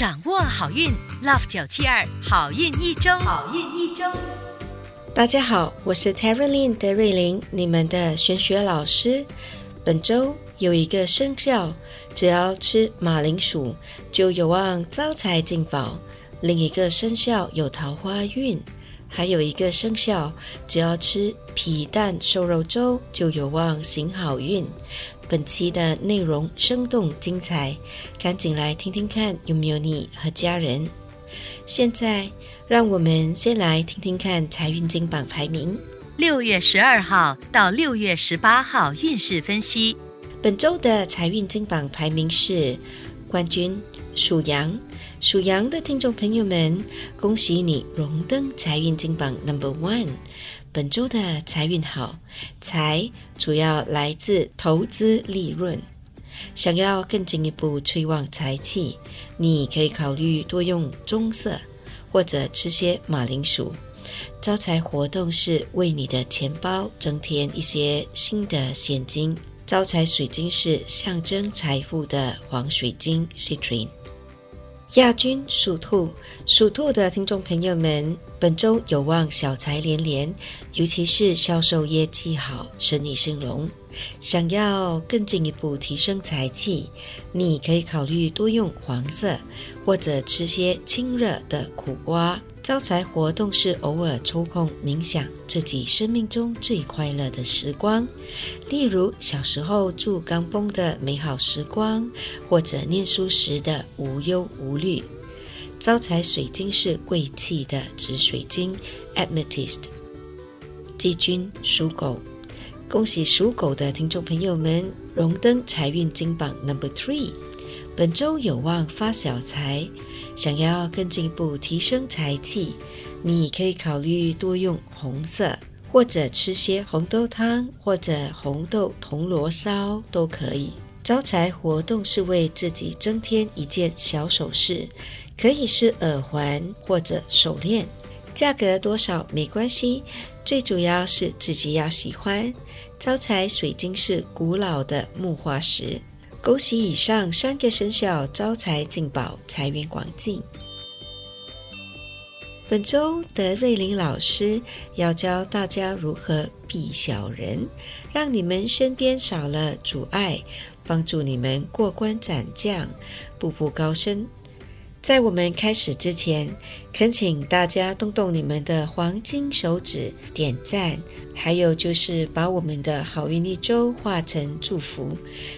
掌握好运，Love 九七二好运一周，好运一周。大家好，我是 Terralyn 德瑞琳，你们的玄学老师。本周有一个生肖，只要吃马铃薯就有望招财进宝；另一个生肖有桃花运；还有一个生肖，只要吃皮蛋瘦肉粥就有望行好运。本期的内容生动精彩，赶紧来听听看有没有你和家人。现在，让我们先来听听看财运金榜排名。六月十二号到六月十八号运势分析。本周的财运金榜排名是冠军属羊，属羊的听众朋友们，恭喜你荣登财运金榜 Number One。本周的财运好，财主要来自投资利润。想要更进一步催旺财气，你可以考虑多用棕色，或者吃些马铃薯。招财活动是为你的钱包增添一些新的现金。招财水晶是象征财富的黄水晶 Citrine。亚军属兔，属兔的听众朋友们，本周有望小财连连，尤其是销售业绩好，生意兴隆。想要更进一步提升财气，你可以考虑多用黄色，或者吃些清热的苦瓜。招财活动是偶尔抽空冥想自己生命中最快乐的时光，例如小时候住钢崩的美好时光，或者念书时的无忧无虑。招财水晶是贵气的紫水晶 （Amethyst）。季军属狗。恭喜属狗的听众朋友们荣登财运金榜 Number Three，本周有望发小财。想要更进一步提升财气，你可以考虑多用红色，或者吃些红豆汤或者红豆铜锣烧都可以。招财活动是为自己增添一件小首饰，可以是耳环或者手链，价格多少没关系，最主要是自己要喜欢。招财水晶是古老的木化石。恭喜以上三个生肖招财进宝，财源广进。本周德瑞琳老师要教大家如何避小人，让你们身边少了阻碍，帮助你们过关斩将，步步高升。在我们开始之前，恳请大家动动你们的黄金手指点赞，还有就是把我们的好运一周化成祝福，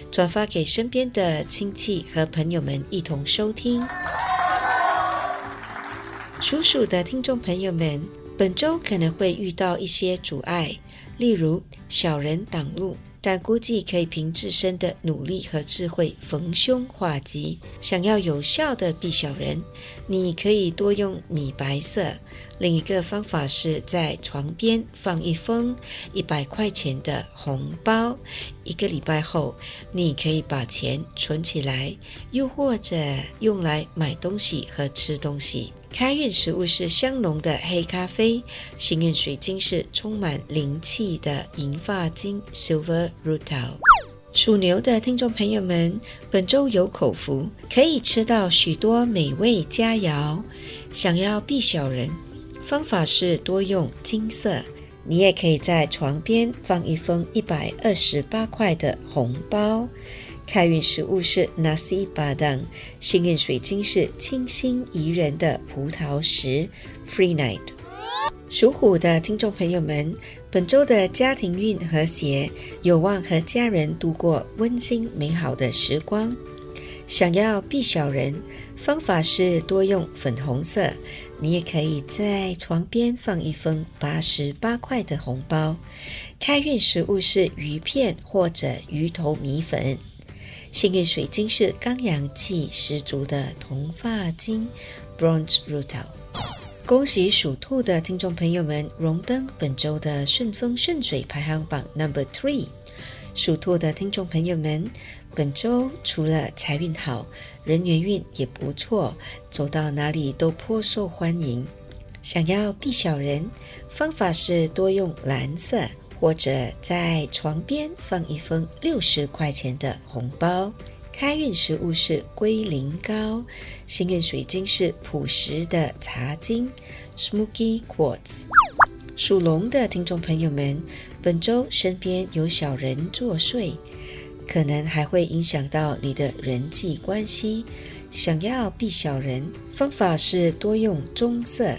转发给身边的亲戚和朋友们一同收听。属鼠的听众朋友们，本周可能会遇到一些阻碍，例如小人挡路。但估计可以凭自身的努力和智慧逢凶化吉。想要有效的避小人，你可以多用米白色。另一个方法是在床边放一封一百块钱的红包，一个礼拜后，你可以把钱存起来，又或者用来买东西和吃东西。开运食物是香浓的黑咖啡，幸运水晶是充满灵气的银发晶 （Silver Rutil）。属牛的听众朋友们，本周有口福，可以吃到许多美味佳肴。想要避小人，方法是多用金色。你也可以在床边放一封一百二十八块的红包。开运食物是 nasi padang，幸运水晶是清新宜人的葡萄石 free night。属虎的听众朋友们，本周的家庭运和谐，有望和家人度过温馨美好的时光。想要避小人，方法是多用粉红色。你也可以在床边放一封八十八块的红包。开运食物是鱼片或者鱼头米粉。幸运水晶是刚阳气十足的铜发晶 （Bronze Rutil）。恭喜属兔的听众朋友们荣登本周的顺风顺水排行榜 Number Three。属兔的听众朋友们，本周除了财运好，人缘运也不错，走到哪里都颇受欢迎。想要避小人，方法是多用蓝色，或者在床边放一封六十块钱的红包。开运食物是龟苓膏，幸运水晶是朴实的茶晶 （Smoky Quartz）。属龙的听众朋友们，本周身边有小人作祟，可能还会影响到你的人际关系。想要避小人，方法是多用棕色。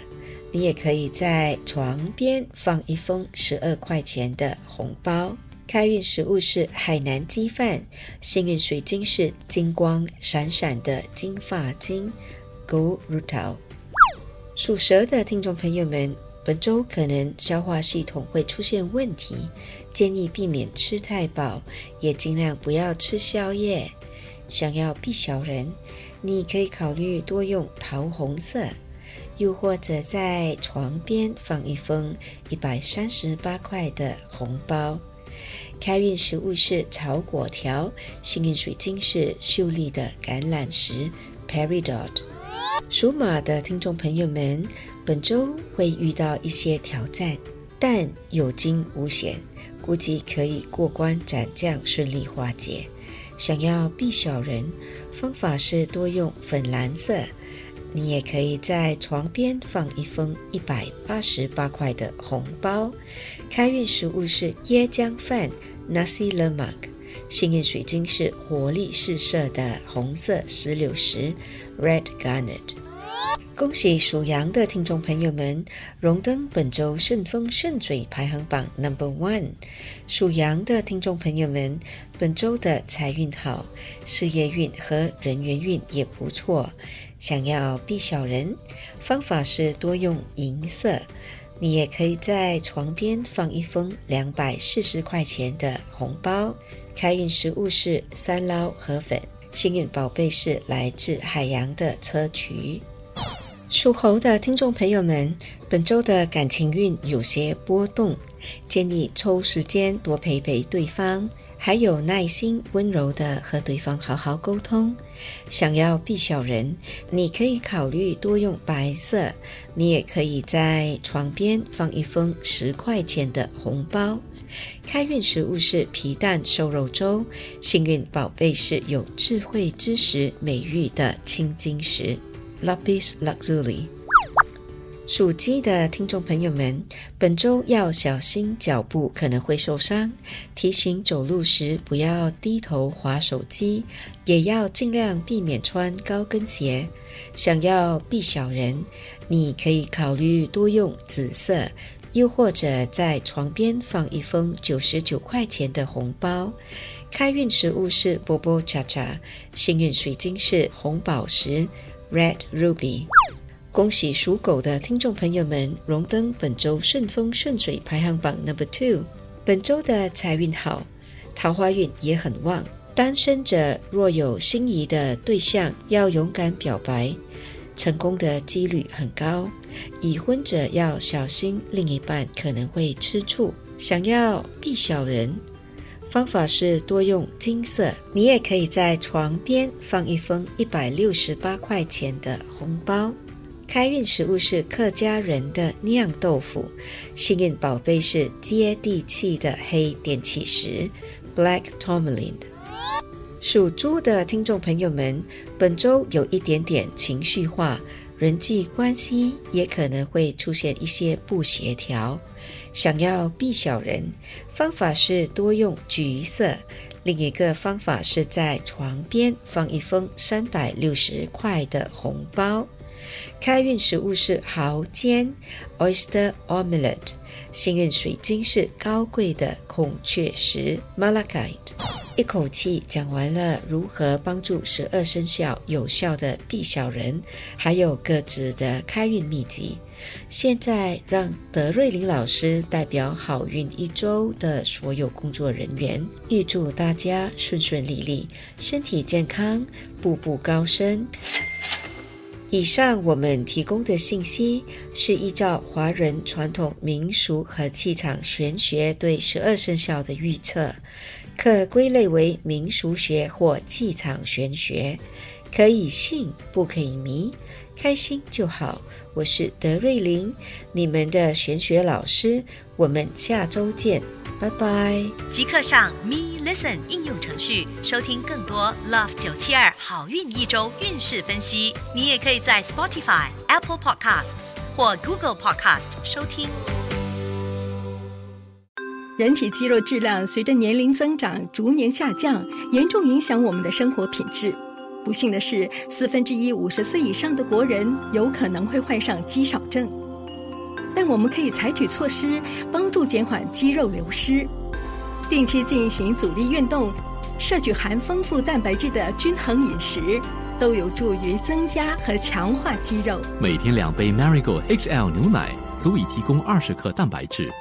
你也可以在床边放一封十二块钱的红包。开运食物是海南鸡饭，幸运水晶是金光闪闪的金发晶 Go Rutil）。属蛇的听众朋友们。本周可能消化系统会出现问题，建议避免吃太饱，也尽量不要吃宵夜。想要避小人，你可以考虑多用桃红色，又或者在床边放一封一百三十八块的红包。开运食物是炒果条，幸运水晶是秀丽的橄榄石 （Peridot）。属马的听众朋友们。本周会遇到一些挑战，但有惊无险，估计可以过关斩将，顺利化解。想要避小人，方法是多用粉蓝色。你也可以在床边放一封一百八十八块的红包。开运食物是椰浆饭 （Nasi Lemak），幸运水晶是活力四射的红色石榴石 （Red Garnet）。恭喜属羊的听众朋友们荣登本周顺风顺水排行榜 Number One。属羊的听众朋友们，本周的财运好，事业运和人缘运也不错。想要避小人，方法是多用银色。你也可以在床边放一封两百四十块钱的红包。开运食物是三捞河粉，幸运宝贝是来自海洋的砗磲。属猴的听众朋友们，本周的感情运有些波动，建议抽时间多陪陪对方，还有耐心、温柔的和对方好好沟通。想要避小人，你可以考虑多用白色。你也可以在床边放一封十块钱的红包。开运食物是皮蛋瘦肉粥，幸运宝贝是有智慧之石美誉的青金石。Lapis Lazuli。属鸡的听众朋友们，本周要小心脚步可能会受伤，提醒走路时不要低头划手机，也要尽量避免穿高跟鞋。想要避小人，你可以考虑多用紫色，又或者在床边放一封九十九块钱的红包。开运食物是波波茶茶，幸运水晶是红宝石。Red Ruby，恭喜属狗的听众朋友们荣登本周顺风顺水排行榜 Number Two。本周的财运好，桃花运也很旺。单身者若有心仪的对象，要勇敢表白，成功的几率很高。已婚者要小心，另一半可能会吃醋。想要避小人。方法是多用金色，你也可以在床边放一封一百六十八块钱的红包。开运食物是客家人的酿豆腐，幸运宝贝是接地气的黑电气石 （Black Tourmaline）。属猪的听众朋友们，本周有一点点情绪化，人际关系也可能会出现一些不协调。想要避小人，方法是多用橘色；另一个方法是在床边放一封三百六十块的红包。开运食物是蚝煎 （Oyster Omelette），幸运水晶是高贵的孔雀石 （Malachite）。一口气讲完了如何帮助十二生肖有效的避小人，还有各自的开运秘籍。现在让德瑞琳老师代表好运一周的所有工作人员，预祝大家顺顺利利，身体健康，步步高升。以上我们提供的信息是依照华人传统民俗和气场玄学对十二生肖的预测，可归类为民俗学或气场玄学，可以信不可以迷，开心就好。我是德瑞琳，你们的玄学老师，我们下周见。拜拜！即刻上 Me Listen 应用程序收听更多 Love 九七二好运一周运势分析。你也可以在 Spotify、Apple Podcasts 或 Google Podcast 收听。人体肌肉质量随着年龄增长逐年下降，严重影响我们的生活品质。不幸的是，四分之一五十岁以上的国人有可能会患上肌少症。但我们可以采取措施，帮助减缓肌肉流失，定期进行阻力运动，摄取含丰富蛋白质的均衡饮食，都有助于增加和强化肌肉。每天两杯 Marigold HL 牛奶，足以提供二十克蛋白质。